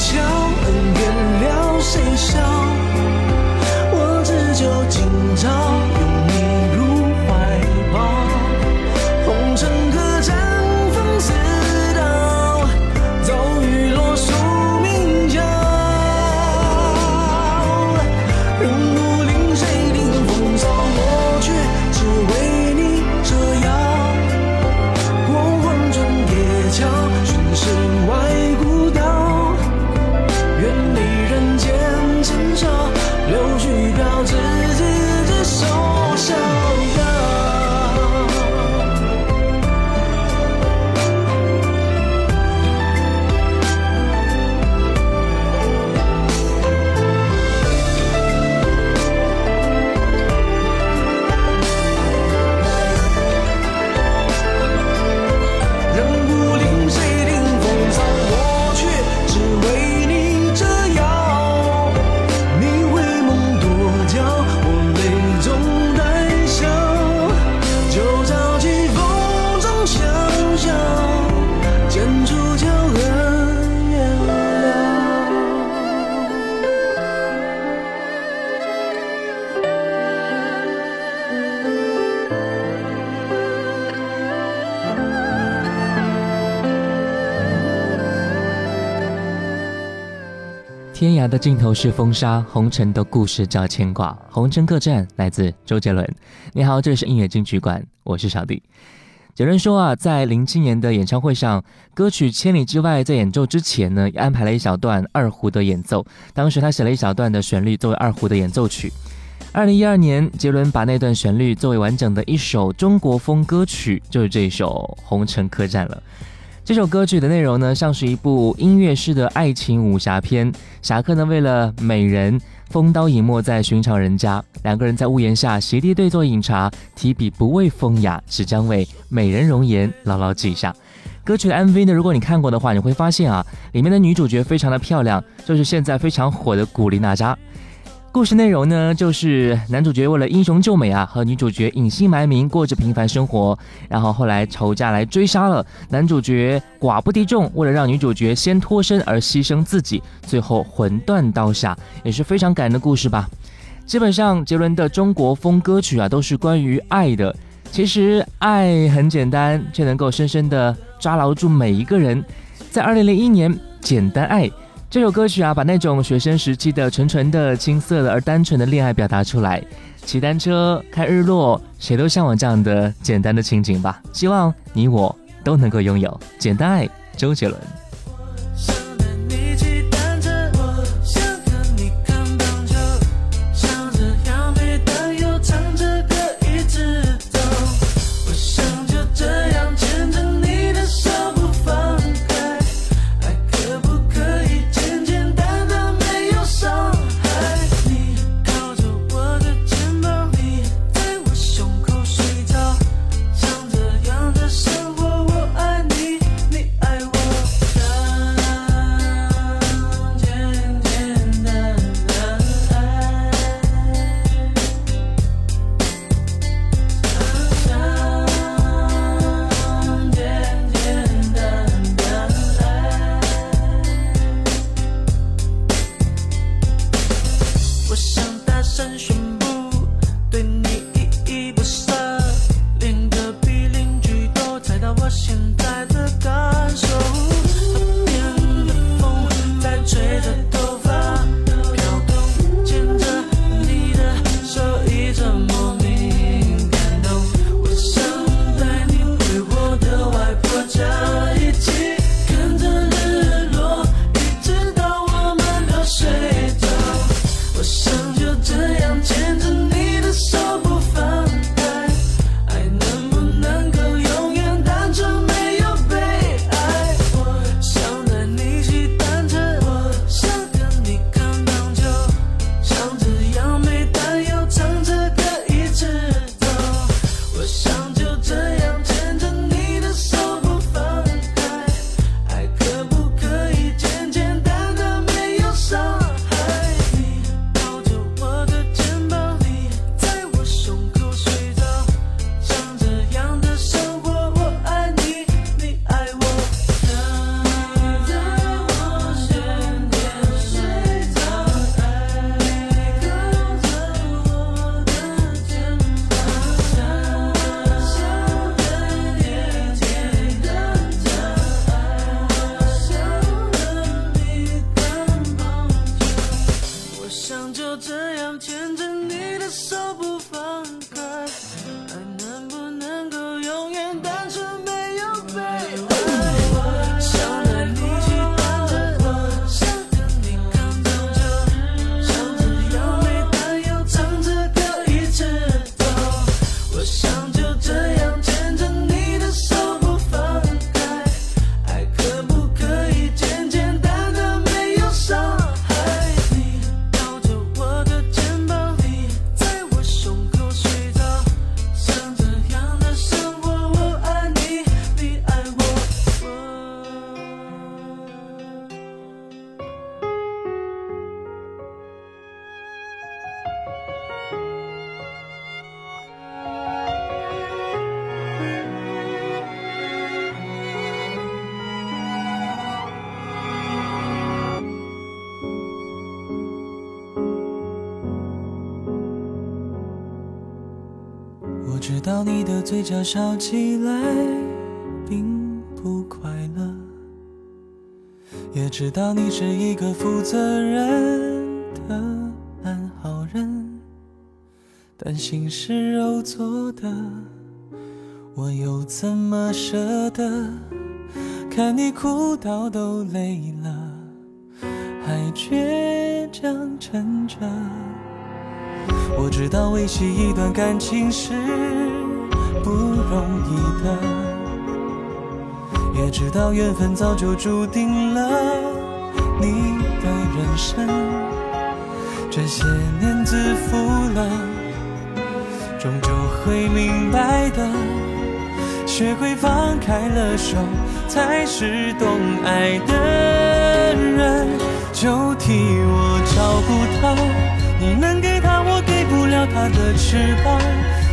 就。天涯的尽头是风沙，红尘的故事叫牵挂。红尘客栈来自周杰伦。你好，这里是音乐金曲馆，我是小弟。杰伦说啊，在零七年的演唱会上，歌曲《千里之外》在演奏之前呢，安排了一小段二胡的演奏。当时他写了一小段的旋律作为二胡的演奏曲。二零一二年，杰伦把那段旋律作为完整的一首中国风歌曲，就是这首《红尘客栈》了。这首歌曲的内容呢，像是一部音乐式的爱情武侠片。侠客呢，为了美人，风刀隐没在寻常人家，两个人在屋檐下席地对坐饮茶，提笔不为风雅，只将为美人容颜牢牢记下。歌曲的 MV 呢，如果你看过的话，你会发现啊，里面的女主角非常的漂亮，就是现在非常火的古力娜扎。故事内容呢，就是男主角为了英雄救美啊，和女主角隐姓埋名过着平凡生活，然后后来仇家来追杀了男主角，寡不敌众，为了让女主角先脱身而牺牲自己，最后魂断刀下，也是非常感人的故事吧。基本上杰伦的中国风歌曲啊，都是关于爱的。其实爱很简单，却能够深深的抓牢住每一个人。在二零零一年，《简单爱》。这首歌曲啊，把那种学生时期的纯纯的、青涩的而单纯的恋爱表达出来。骑单车、看日落，谁都向往这样的简单的情景吧。希望你我都能够拥有简单爱。周杰伦。嘴角笑起来并不快乐，也知道你是一个负责任的烂好人，但心是肉做的，我又怎么舍得看你哭到都累了，还倔强撑着？我知道维系一段感情是。不容易的，也知道缘分早就注定了你的人生。这些年自负了，终究会明白的。学会放开了手，才是懂爱的人。就替我照顾他，你能给他我给不了他的翅膀。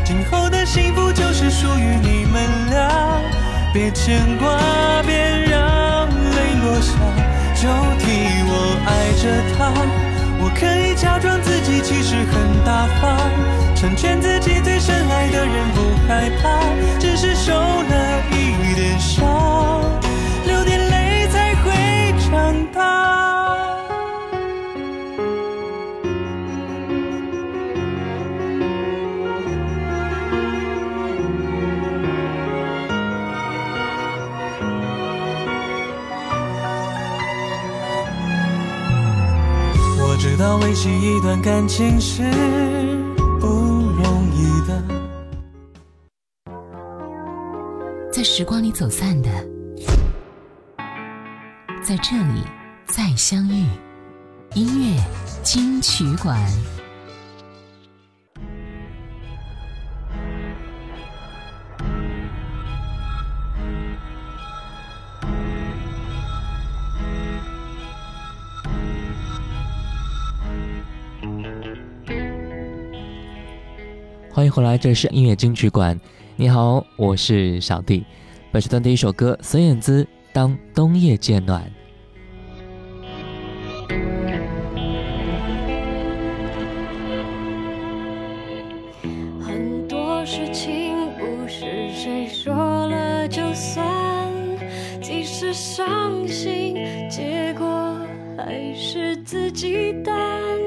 今后的幸福就是属于你们俩，别牵挂，别让泪落下。就替我爱着他，我可以假装自己其实很大方，成全自己最深爱的人，不害怕，只是受了一点伤，流点知道维系一段感情是不容易的，在时光里走散的，在这里再相遇。音乐金曲馆。迎回来，这里是音乐金曲馆。你好，我是小弟。本时段的一首歌，孙燕姿《当冬夜渐暖》。很多事情不是谁说了就算，即使伤心，结果还是自己担。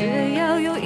只要有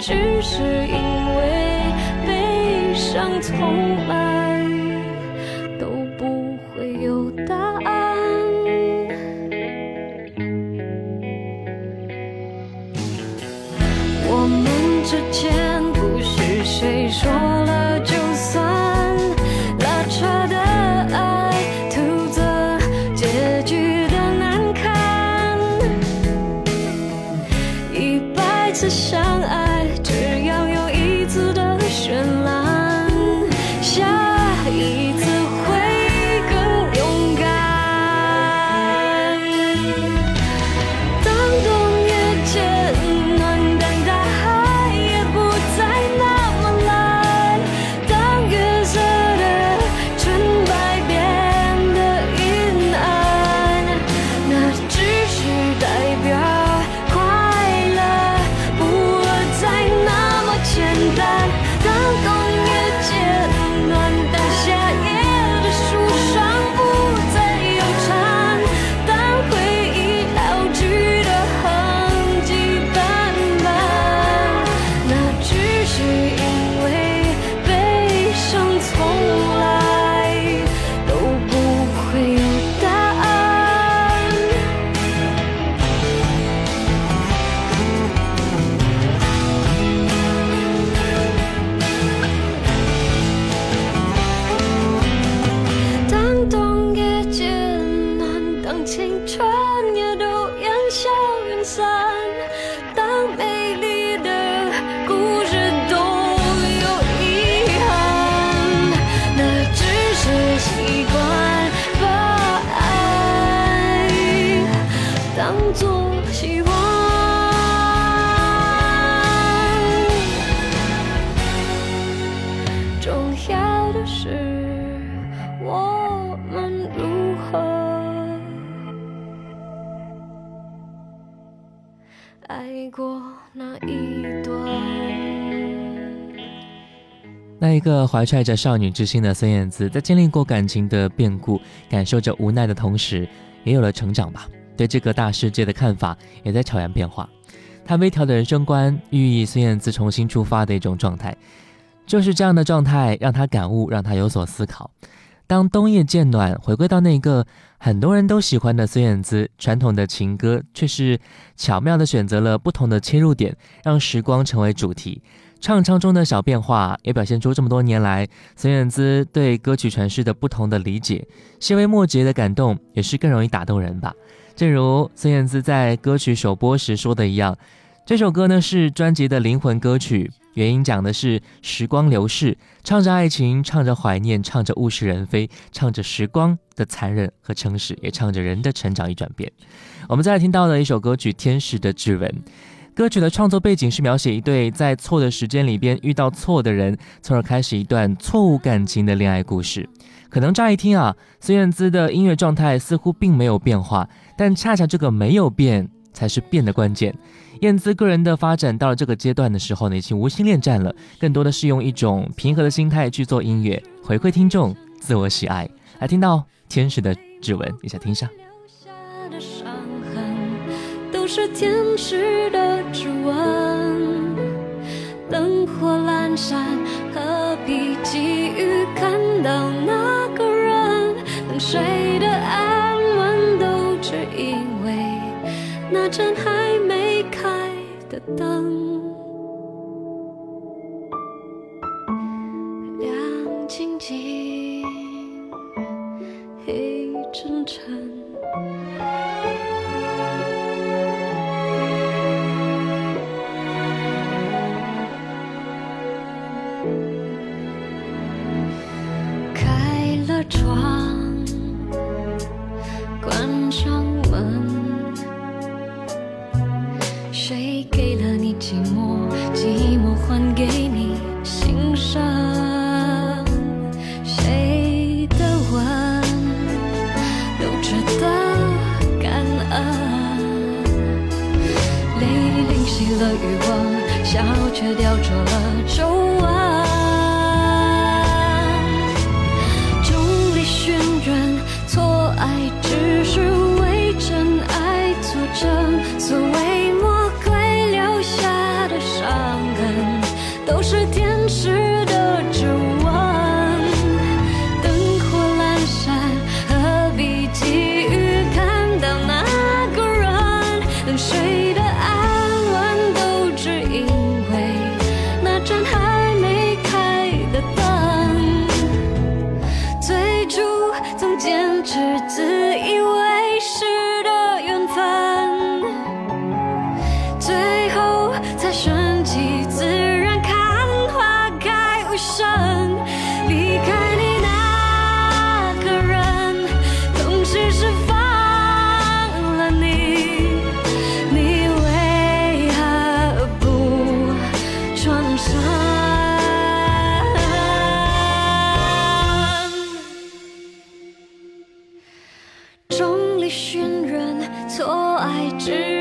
只是因为悲伤从来都不会有答案。我们之间一个怀揣着少女之心的孙燕姿，在经历过感情的变故，感受着无奈的同时，也有了成长吧。对这个大世界的看法也在悄然变化。她微调的人生观，寓意孙燕姿重新出发的一种状态。就是这样的状态，让她感悟，让她有所思考。当冬夜渐暖，回归到那个很多人都喜欢的孙燕姿，传统的情歌却是巧妙地选择了不同的切入点，让时光成为主题。唱唱中的小变化，也表现出这么多年来孙燕姿对歌曲诠释的不同的理解。细微末节的感动，也是更容易打动人吧。正如孙燕姿在歌曲首播时说的一样，这首歌呢是专辑的灵魂歌曲。原因讲的是时光流逝，唱着爱情，唱着怀念，唱着物是人非，唱着时光的残忍和诚实，也唱着人的成长与转变。我们再来听到的一首歌曲《天使的指纹》。歌曲的创作背景是描写一对在错的时间里边遇到错的人，从而开始一段错误感情的恋爱故事。可能乍一听啊，孙燕姿的音乐状态似乎并没有变化，但恰恰这个没有变才是变的关键。燕姿个人的发展到了这个阶段的时候呢，已经无心恋战了，更多的是用一种平和的心态去做音乐，回馈听众，自我喜爱。来听到天使的指纹，一起听上。的伤痕都是天使的指纹，灯火阑珊，何必急于看到那个人？等谁的安稳，都只因为那盏还没开的灯。亮晶晶，黑沉沉。却雕只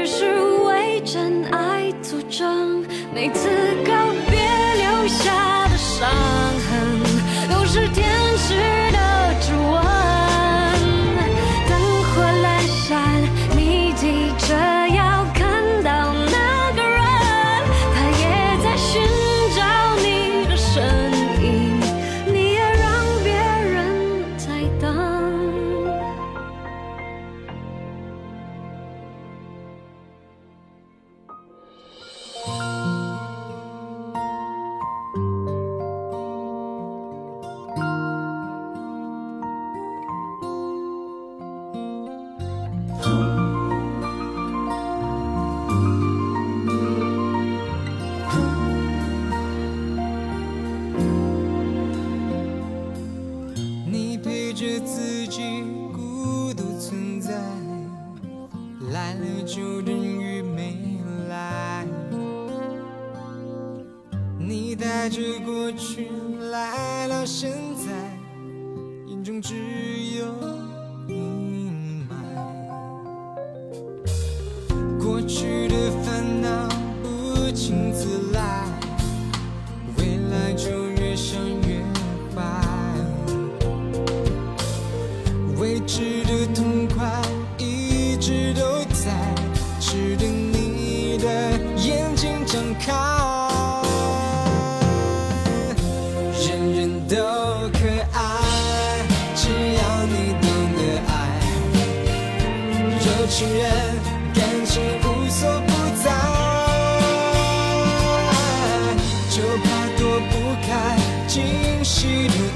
西。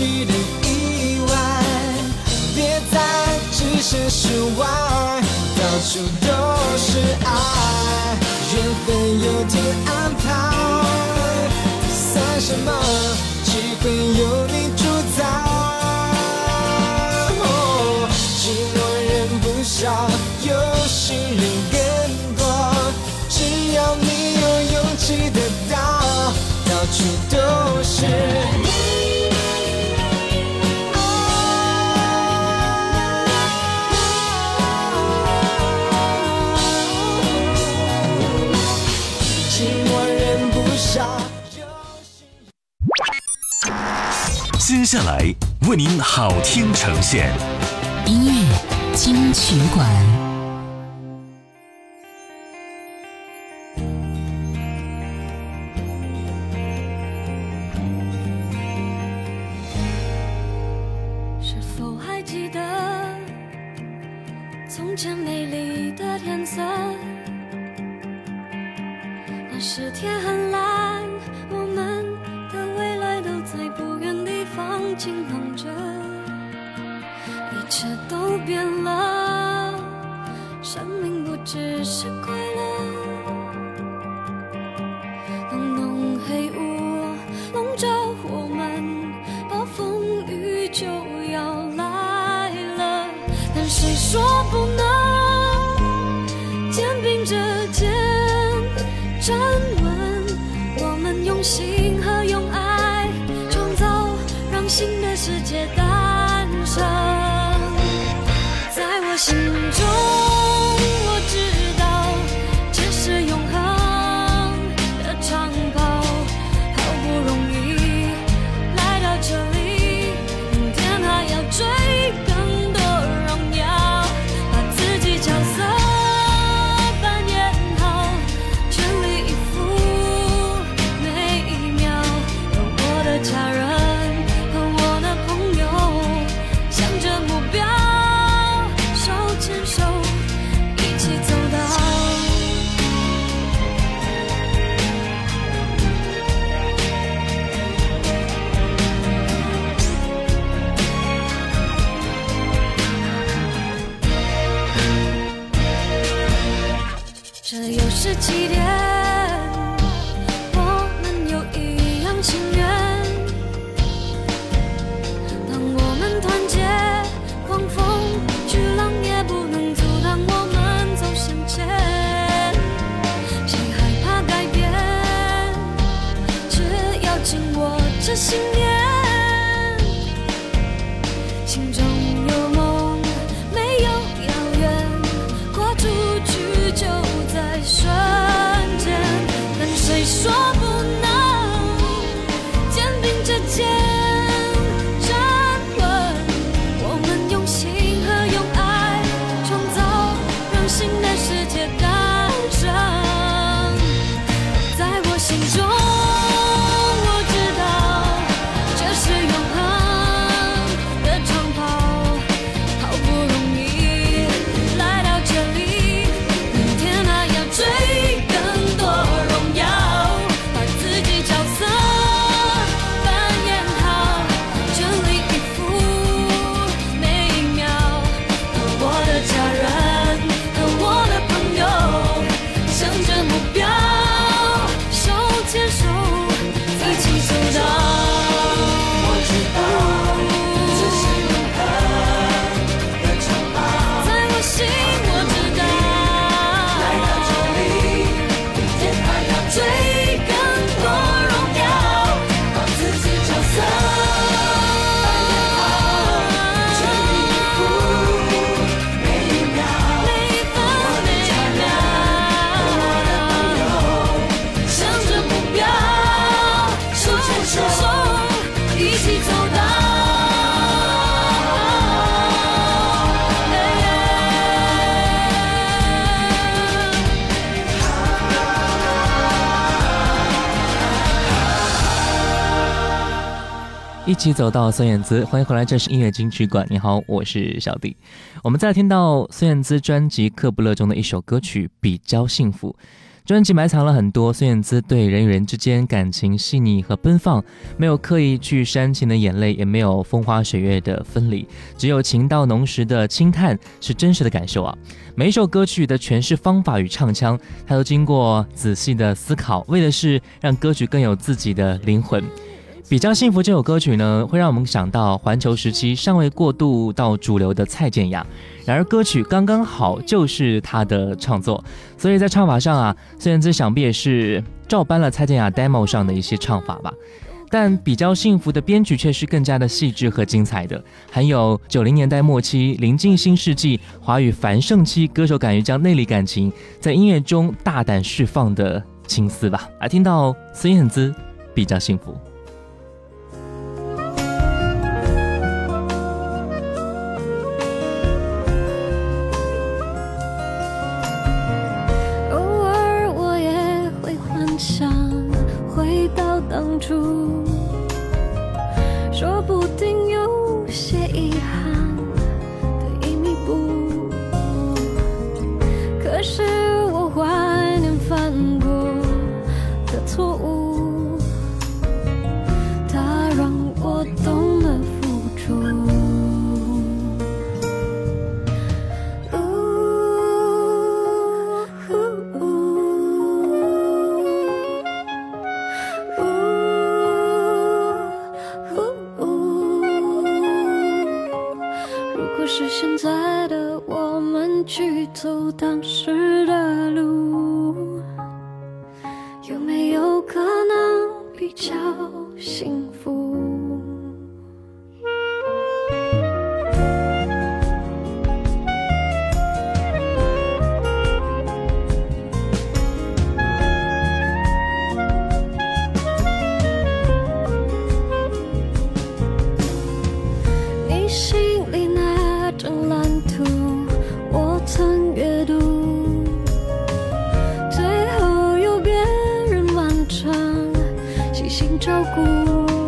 起的意外，别再置身事外，到处都是爱，缘分有天安排，算什么？机会有。下来为您好听呈现。音乐金曲馆。一切都变了。生命不只是快乐。一起走到孙燕姿，欢迎回来，这是音乐金曲馆。你好，我是小弟。我们再听到孙燕姿专辑《克不勒》中的一首歌曲《比较幸福》。专辑埋藏了很多孙燕姿对人与人之间感情细腻和奔放，没有刻意去煽情的眼泪，也没有风花雪月的分离，只有情到浓时的轻叹，是真实的感受啊！每一首歌曲的诠释方法与唱腔，他都经过仔细的思考，为的是让歌曲更有自己的灵魂。比较幸福这首歌曲呢，会让我们想到环球时期尚未过渡到主流的蔡健雅。然而歌曲刚刚好就是她的创作，所以在唱法上啊，孙燕姿想必也是照搬了蔡健雅 demo 上的一些唱法吧。但比较幸福的编曲却是更加的细致和精彩的，还有九零年代末期临近新世纪华语繁盛期，歌手敢于将内里感情在音乐中大胆释放的青丝吧。来听到孙燕姿比较幸福。心照顾。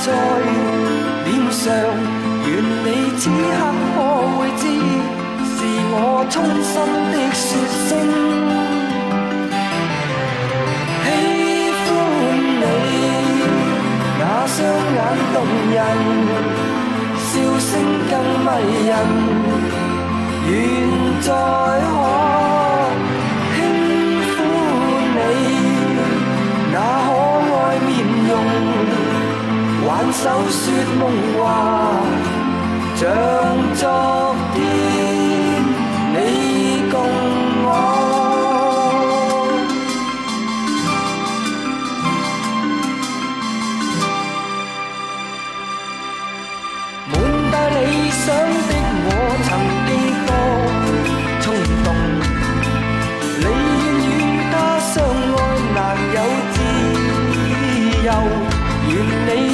在脸上。愿你此刻可会知，是我衷心的说声喜欢你。那双眼动人，笑声更迷人。愿再可轻抚你那可爱面容，挽手说梦话。像昨天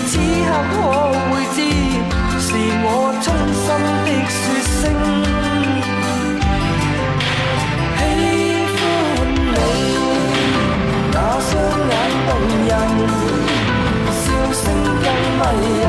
此刻可会知。是我衷心的说声喜欢你，那双眼动人，笑声更迷人。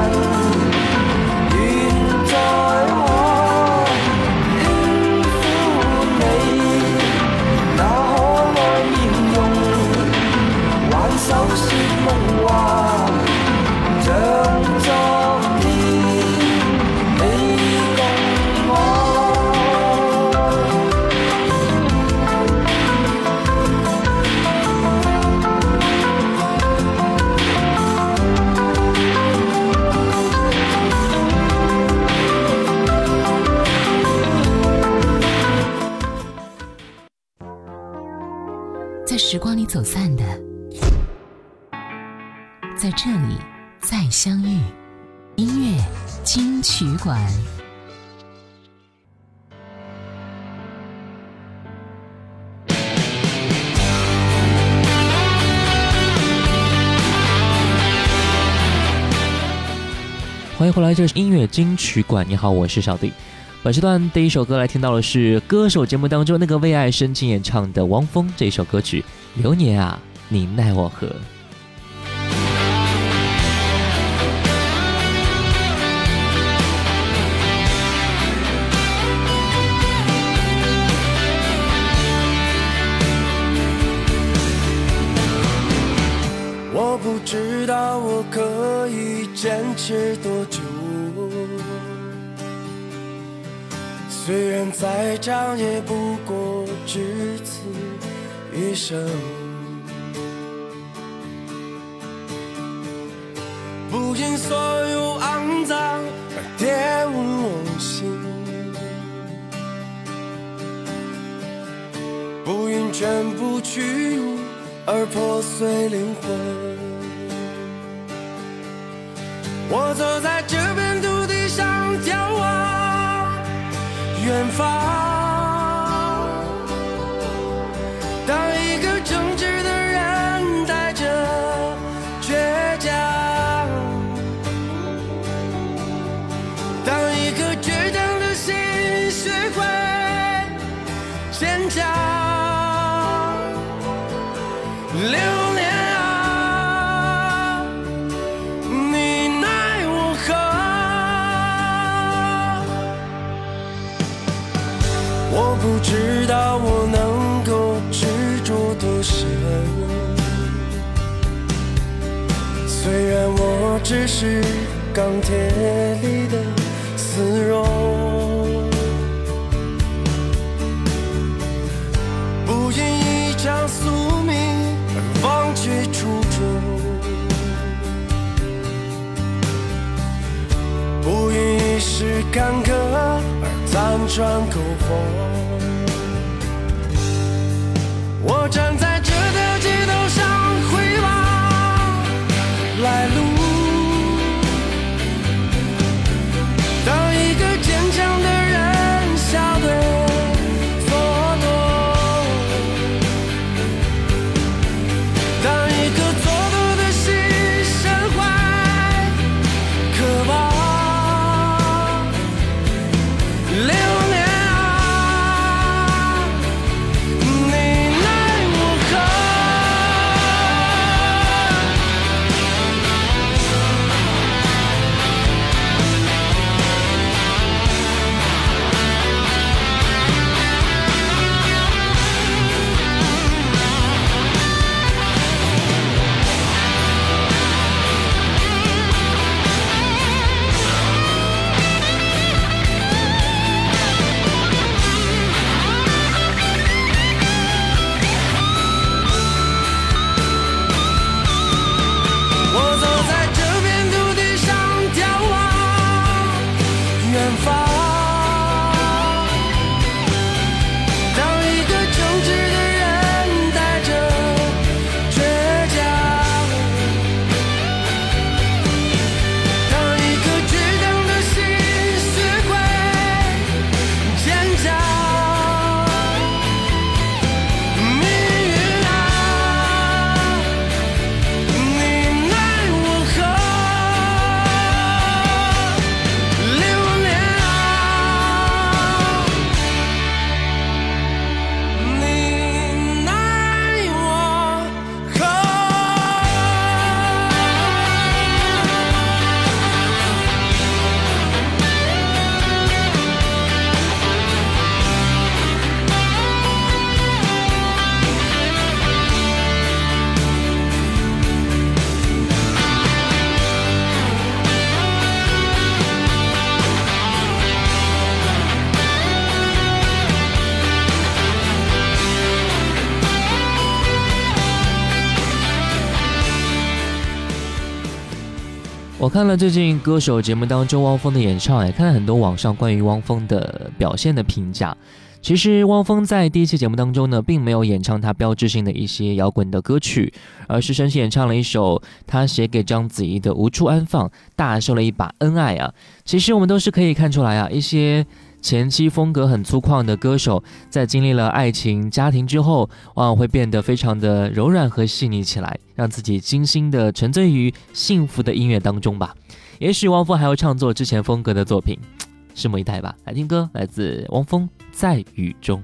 欢迎回来，这是音乐金曲馆。你好，我是小弟。本时段第一首歌来听到的是歌手节目当中那个为爱深情演唱的汪峰这一首歌曲《流年啊，你奈我何》。虽然再长也不过只此一生，不因所有肮脏而玷污我心，不因全部屈辱而破碎灵魂。我走在这片土地上眺望。远方，是钢铁里的丝绒，不因一场宿命而忘却初衷，不因一时坎坷而辗转苟活。看了最近歌手节目当中汪峰的演唱，也看了很多网上关于汪峰的表现的评价。其实汪峰在第一期节目当中呢，并没有演唱他标志性的一些摇滚的歌曲，而是深情演唱了一首他写给章子怡的《无处安放》，大秀了一把恩爱啊。其实我们都是可以看出来啊，一些。前期风格很粗犷的歌手，在经历了爱情、家庭之后，往往会变得非常的柔软和细腻起来，让自己精心的沉醉于幸福的音乐当中吧。也许汪峰还要创作之前风格的作品，拭目以待吧。来听歌，来自汪峰《在雨中》。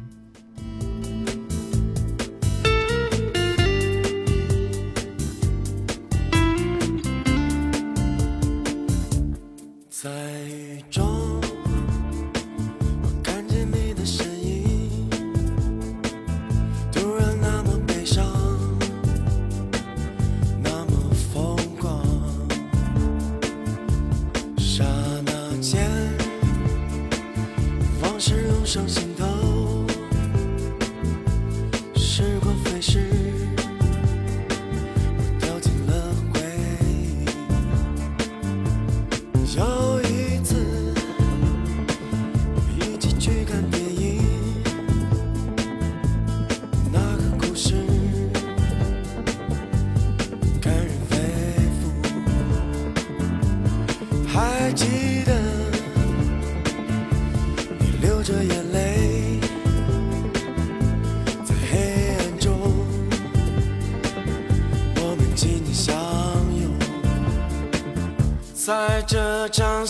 在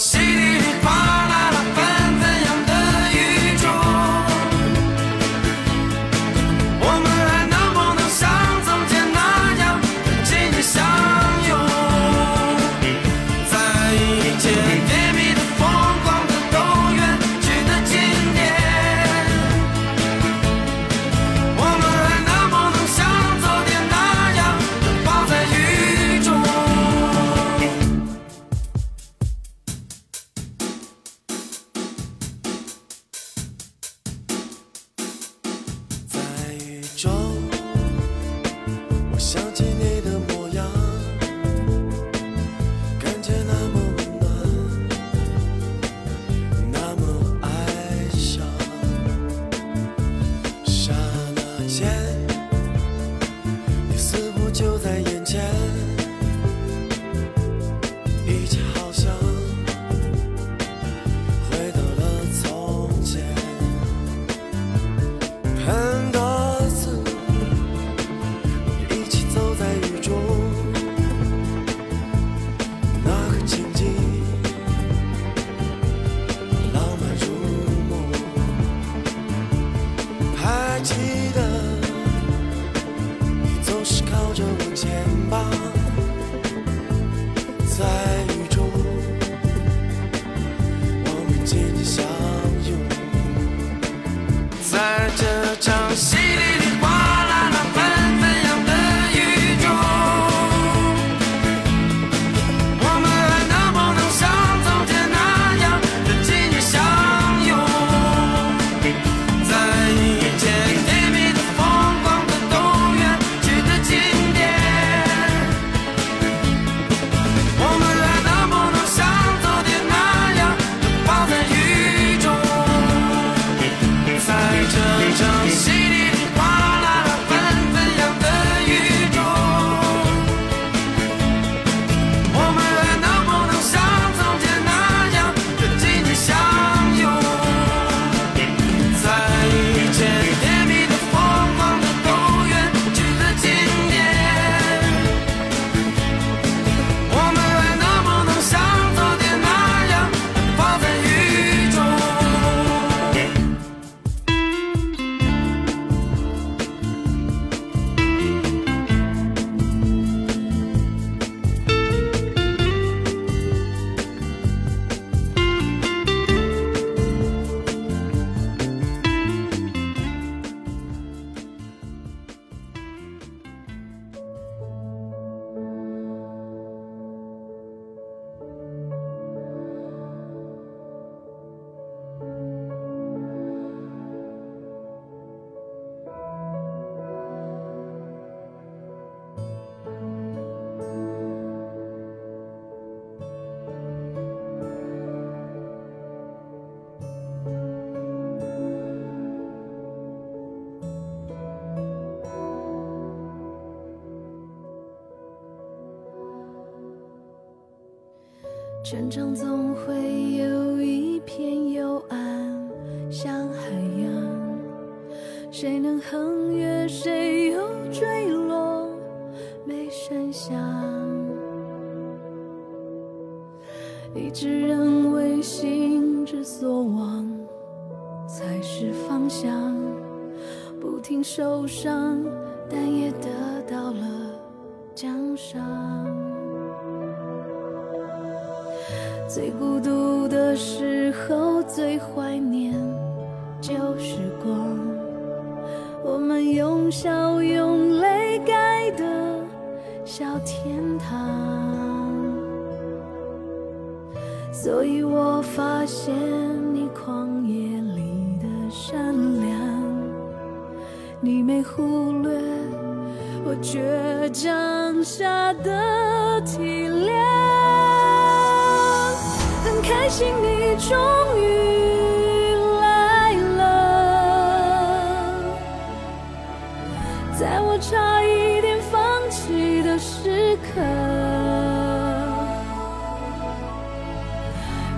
成长总会有一片幽暗，像海洋，谁能横越，谁又坠落，没声响。一直认为心之所往才是方向，不停受伤，但也得最孤独的时候，最怀念旧时光，我们用笑用泪盖的小天堂。所以我发现你旷野里的善良，你没忽略我倔强下的体谅。心你终于来了，在我差一点放弃的时刻。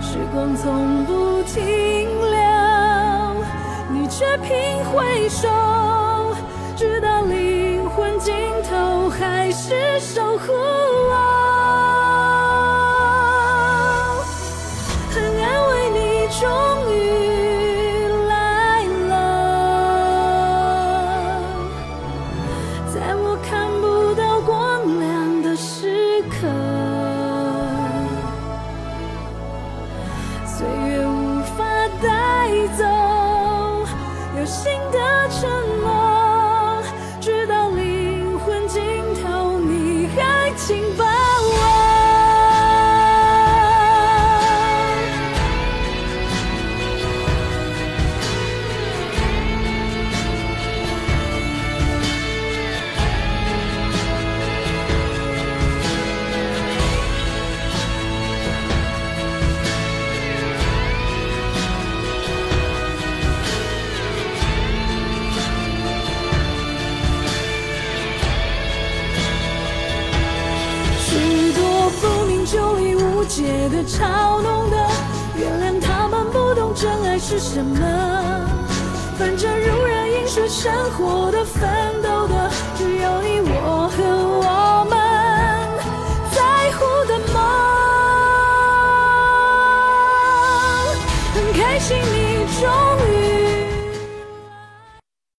时光从不停留，你却频回首，直到灵魂尽头还是守护我。什么。反正如人饮水，生活的、